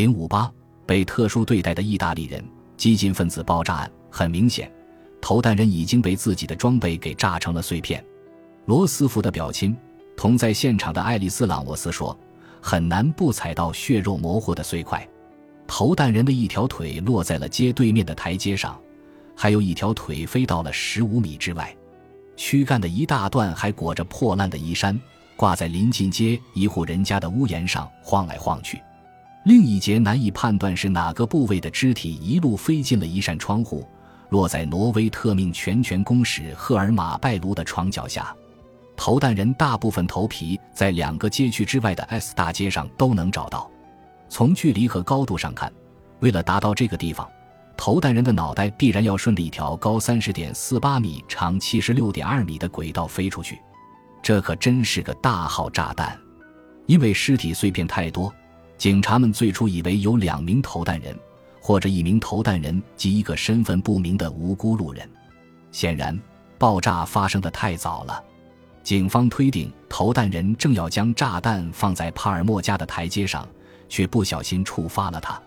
零五八被特殊对待的意大利人激进分子爆炸案，很明显，投弹人已经被自己的装备给炸成了碎片。罗斯福的表亲同在现场的爱丽丝·朗沃斯说：“很难不踩到血肉模糊的碎块。投弹人的一条腿落在了街对面的台阶上，还有一条腿飞到了十五米之外。躯干的一大段还裹着破烂的衣衫，挂在临近街一户人家的屋檐上晃来晃去。另一节难以判断是哪个部位的肢体一路飞进了一扇窗户，落在挪威特命全权公使赫尔马拜卢的床脚下。”投弹人大部分头皮在两个街区之外的 S 大街上都能找到。从距离和高度上看，为了达到这个地方，投弹人的脑袋必然要顺着一条高三十点四八米、长七十六点二米的轨道飞出去。这可真是个大号炸弹。因为尸体碎片太多，警察们最初以为有两名投弹人，或者一名投弹人及一个身份不明的无辜路人。显然，爆炸发生的太早了。警方推定，投弹人正要将炸弹放在帕尔默家的台阶上，却不小心触发了它。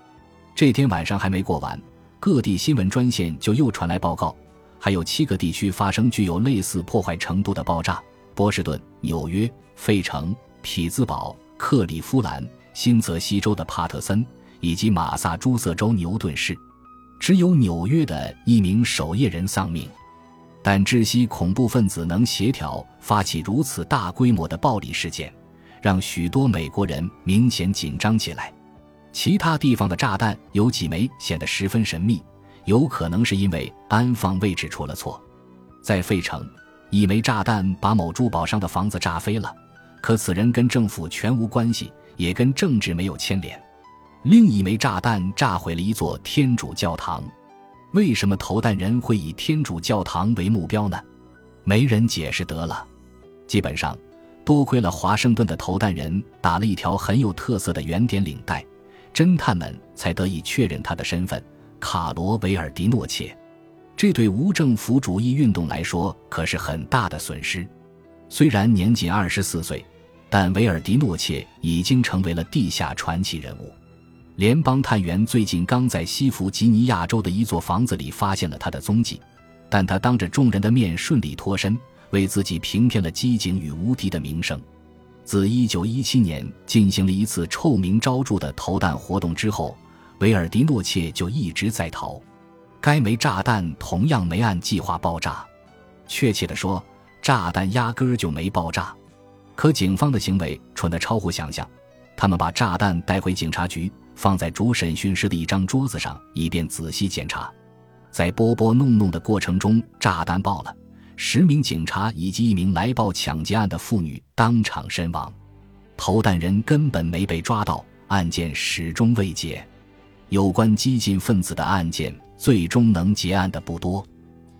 这天晚上还没过完，各地新闻专线就又传来报告，还有七个地区发生具有类似破坏程度的爆炸：波士顿、纽约、费城、匹兹堡、克利夫兰、新泽西州的帕特森以及马萨诸塞州牛顿市。只有纽约的一名守夜人丧命。但窒息恐怖分子能协调发起如此大规模的暴力事件，让许多美国人明显紧张起来。其他地方的炸弹有几枚显得十分神秘，有可能是因为安放位置出了错。在费城，一枚炸弹把某珠宝商的房子炸飞了，可此人跟政府全无关系，也跟政治没有牵连。另一枚炸弹炸毁了一座天主教堂。为什么投弹人会以天主教堂为目标呢？没人解释得了。基本上，多亏了华盛顿的投弹人打了一条很有特色的圆点领带，侦探们才得以确认他的身份——卡罗·维尔迪诺切。这对无政府主义运动来说可是很大的损失。虽然年仅二十四岁，但维尔迪诺切已经成为了地下传奇人物。联邦探员最近刚在西弗吉尼亚州的一座房子里发现了他的踪迹，但他当着众人的面顺利脱身，为自己平添了机警与无敌的名声。自1917年进行了一次臭名昭著的投弹活动之后，维尔迪诺切就一直在逃。该枚炸弹同样没按计划爆炸，确切地说，炸弹压根儿就没爆炸。可警方的行为蠢得超乎想象，他们把炸弹带回警察局。放在主审讯室的一张桌子上，以便仔细检查。在拨拨弄弄的过程中，炸弹爆了，十名警察以及一名来报抢劫案的妇女当场身亡。投弹人根本没被抓到，案件始终未结。有关激进分子的案件，最终能结案的不多。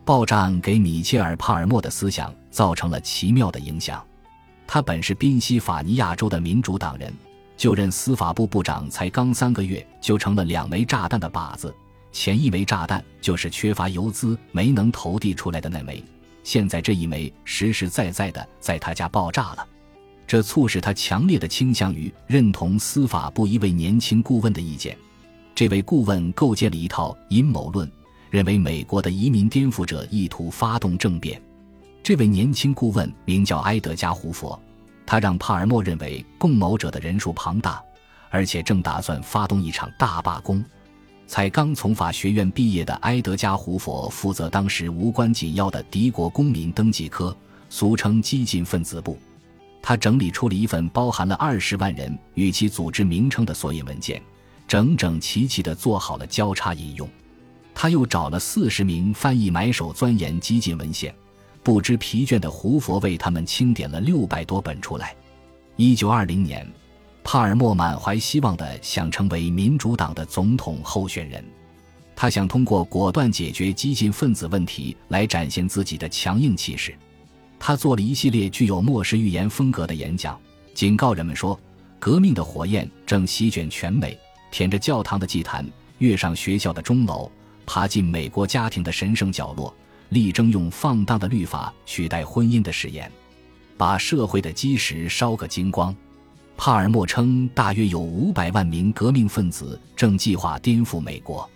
爆炸案给米切尔·帕尔默的思想造成了奇妙的影响。他本是宾夕法尼亚州的民主党人。就任司法部部长才刚三个月，就成了两枚炸弹的靶子。前一枚炸弹就是缺乏游资没能投递出来的那枚，现在这一枚实实在在的在他家爆炸了。这促使他强烈的倾向于认同司法部一位年轻顾问的意见。这位顾问构建了一套阴谋论，认为美国的移民颠覆者意图发动政变。这位年轻顾问名叫埃德加·胡佛。他让帕尔默认为共谋者的人数庞大，而且正打算发动一场大罢工。才刚从法学院毕业的埃德加·胡佛负责当时无关紧要的敌国公民登记科，俗称激进分子部。他整理出了一份包含了二十万人与其组织名称的索引文件，整整齐齐地做好了交叉引用。他又找了四十名翻译买手钻研激进文献。不知疲倦的胡佛为他们清点了六百多本出来。一九二零年，帕尔默满怀希望地想成为民主党的总统候选人，他想通过果断解决激进分子问题来展现自己的强硬气势。他做了一系列具有末世预言风格的演讲，警告人们说，革命的火焰正席卷全美，舔着教堂的祭坛，跃上学校的钟楼，爬进美国家庭的神圣角落。力争用放荡的律法取代婚姻的誓言，把社会的基石烧个精光。帕尔默称，大约有五百万名革命分子正计划颠覆美国。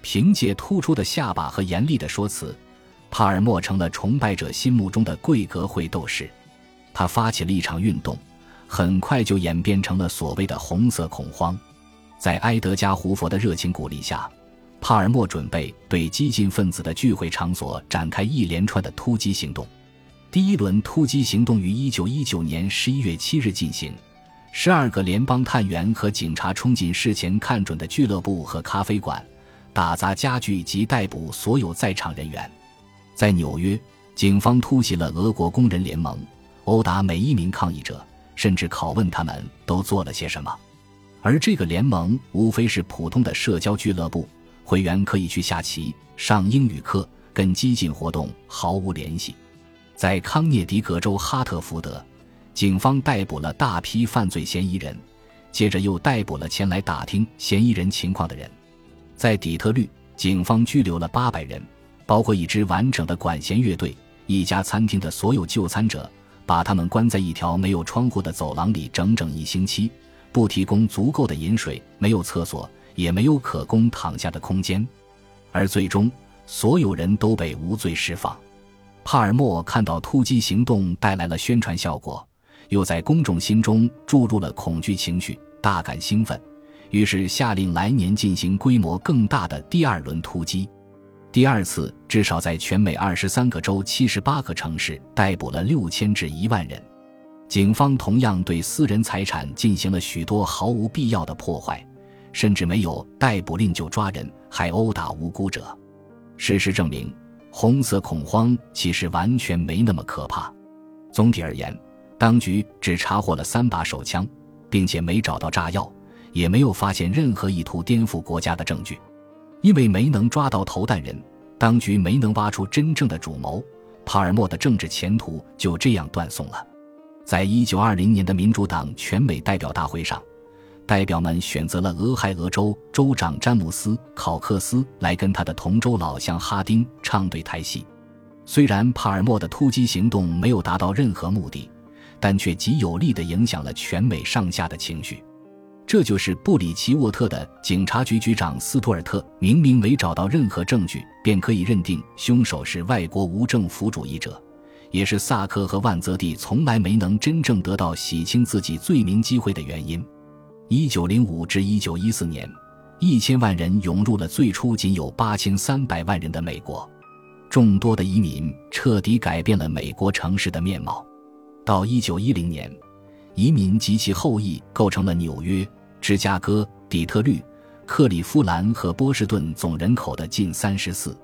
凭借突出的下巴和严厉的说辞，帕尔默成了崇拜者心目中的贵格会斗士。他发起了一场运动，很快就演变成了所谓的“红色恐慌”。在埃德加·胡佛的热情鼓励下，帕尔默准备对激进分子的聚会场所展开一连串的突击行动。第一轮突击行动于1919年11月7日进行。十二个联邦探员和警察冲进事前看准的俱乐部和咖啡馆，打砸家具及逮捕所有在场人员。在纽约，警方突袭了俄国工人联盟，殴打每一名抗议者，甚至拷问他们都做了些什么。而这个联盟无非是普通的社交俱乐部，会员可以去下棋、上英语课，跟激进活动毫无联系。在康涅狄格州哈特福德。警方逮捕了大批犯罪嫌疑人，接着又逮捕了前来打听嫌疑人情况的人。在底特律，警方拘留了八百人，包括一支完整的管弦乐队、一家餐厅的所有就餐者，把他们关在一条没有窗户的走廊里整整一星期，不提供足够的饮水，没有厕所，也没有可供躺下的空间。而最终，所有人都被无罪释放。帕尔默看到突击行动带来了宣传效果。又在公众心中注入了恐惧情绪，大感兴奋，于是下令来年进行规模更大的第二轮突击。第二次至少在全美二十三个州、七十八个城市逮捕了六千至一万人。警方同样对私人财产进行了许多毫无必要的破坏，甚至没有逮捕令就抓人，还殴打无辜者。事实证明，红色恐慌其实完全没那么可怕。总体而言。当局只查获了三把手枪，并且没找到炸药，也没有发现任何意图颠覆国家的证据。因为没能抓到投弹人，当局没能挖出真正的主谋，帕尔默的政治前途就这样断送了。在一九二零年的民主党全美代表大会上，代表们选择了俄亥俄州州长詹姆斯·考克斯来跟他的同州老乡哈丁唱对台戏。虽然帕尔默的突击行动没有达到任何目的。但却极有力地影响了全美上下的情绪，这就是布里奇沃特的警察局局长斯图尔特明明没找到任何证据，便可以认定凶手是外国无政府主义者，也是萨克和万泽蒂从来没能真正得到洗清自己罪名机会的原因。一九零五至一九一四年，一千万人涌入了最初仅有八千三百万人的美国，众多的移民彻底改变了美国城市的面貌。到一九一零年，移民及其后裔构成了纽约、芝加哥、底特律、克利夫兰和波士顿总人口的近三十四。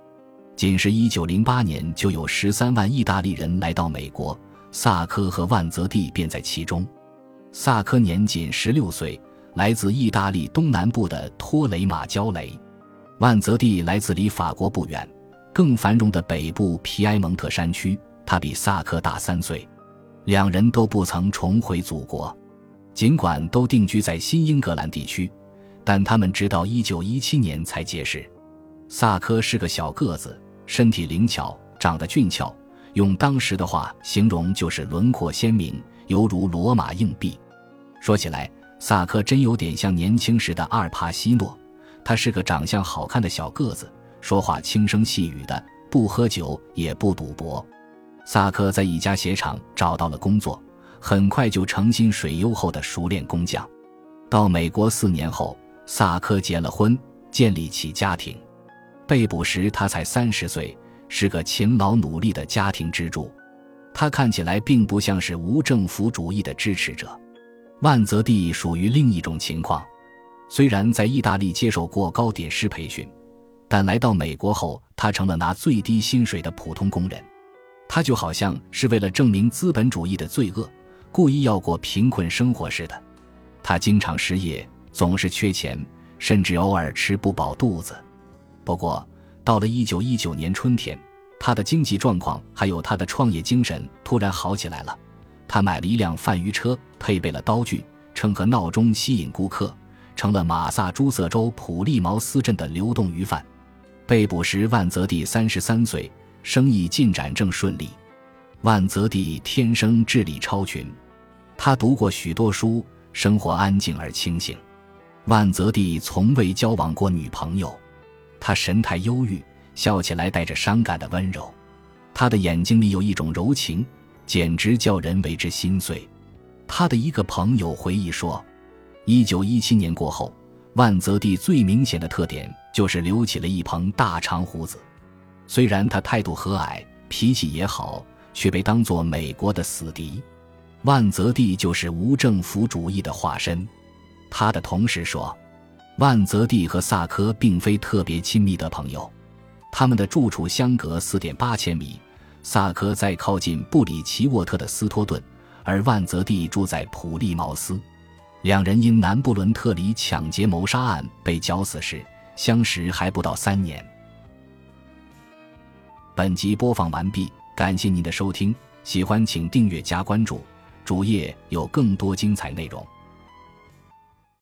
仅是一九零八年，就有十三万意大利人来到美国，萨科和万泽蒂便在其中。萨科年仅十六岁，来自意大利东南部的托雷马焦雷；万泽蒂来自离法国不远、更繁荣的北部皮埃蒙特山区，他比萨科大三岁。两人都不曾重回祖国，尽管都定居在新英格兰地区，但他们直到1917年才结识。萨科是个小个子，身体灵巧，长得俊俏，用当时的话形容就是轮廓鲜明，犹如罗马硬币。说起来，萨科真有点像年轻时的阿尔帕西诺。他是个长相好看的小个子，说话轻声细语的，不喝酒也不赌博。萨克在一家鞋厂找到了工作，很快就成薪水优厚的熟练工匠。到美国四年后，萨克结了婚，建立起家庭。被捕时他才三十岁，是个勤劳努力的家庭支柱。他看起来并不像是无政府主义的支持者。万泽蒂属于另一种情况，虽然在意大利接受过糕点师培训，但来到美国后，他成了拿最低薪水的普通工人。他就好像是为了证明资本主义的罪恶，故意要过贫困生活似的。他经常失业，总是缺钱，甚至偶尔吃不饱肚子。不过，到了一九一九年春天，他的经济状况还有他的创业精神突然好起来了。他买了一辆贩鱼车，配备了刀具、称和闹钟，吸引顾客，成了马萨诸塞州普利茅斯镇的流动鱼贩。被捕时，万泽蒂三十三岁。生意进展正顺利，万泽蒂天生智力超群，他读过许多书，生活安静而清醒。万泽蒂从未交往过女朋友，他神态忧郁，笑起来带着伤感的温柔。他的眼睛里有一种柔情，简直叫人为之心碎。他的一个朋友回忆说，一九一七年过后，万泽蒂最明显的特点就是留起了一蓬大长胡子。虽然他态度和蔼，脾气也好，却被当作美国的死敌。万泽蒂就是无政府主义的化身。他的同事说，万泽蒂和萨科并非特别亲密的朋友，他们的住处相隔四点八千米。萨科在靠近布里奇沃特的斯托顿，而万泽蒂住在普利茅斯。两人因南布伦特里抢劫谋杀案被绞死时，相识还不到三年。本集播放完毕，感谢您的收听，喜欢请订阅加关注，主页有更多精彩内容。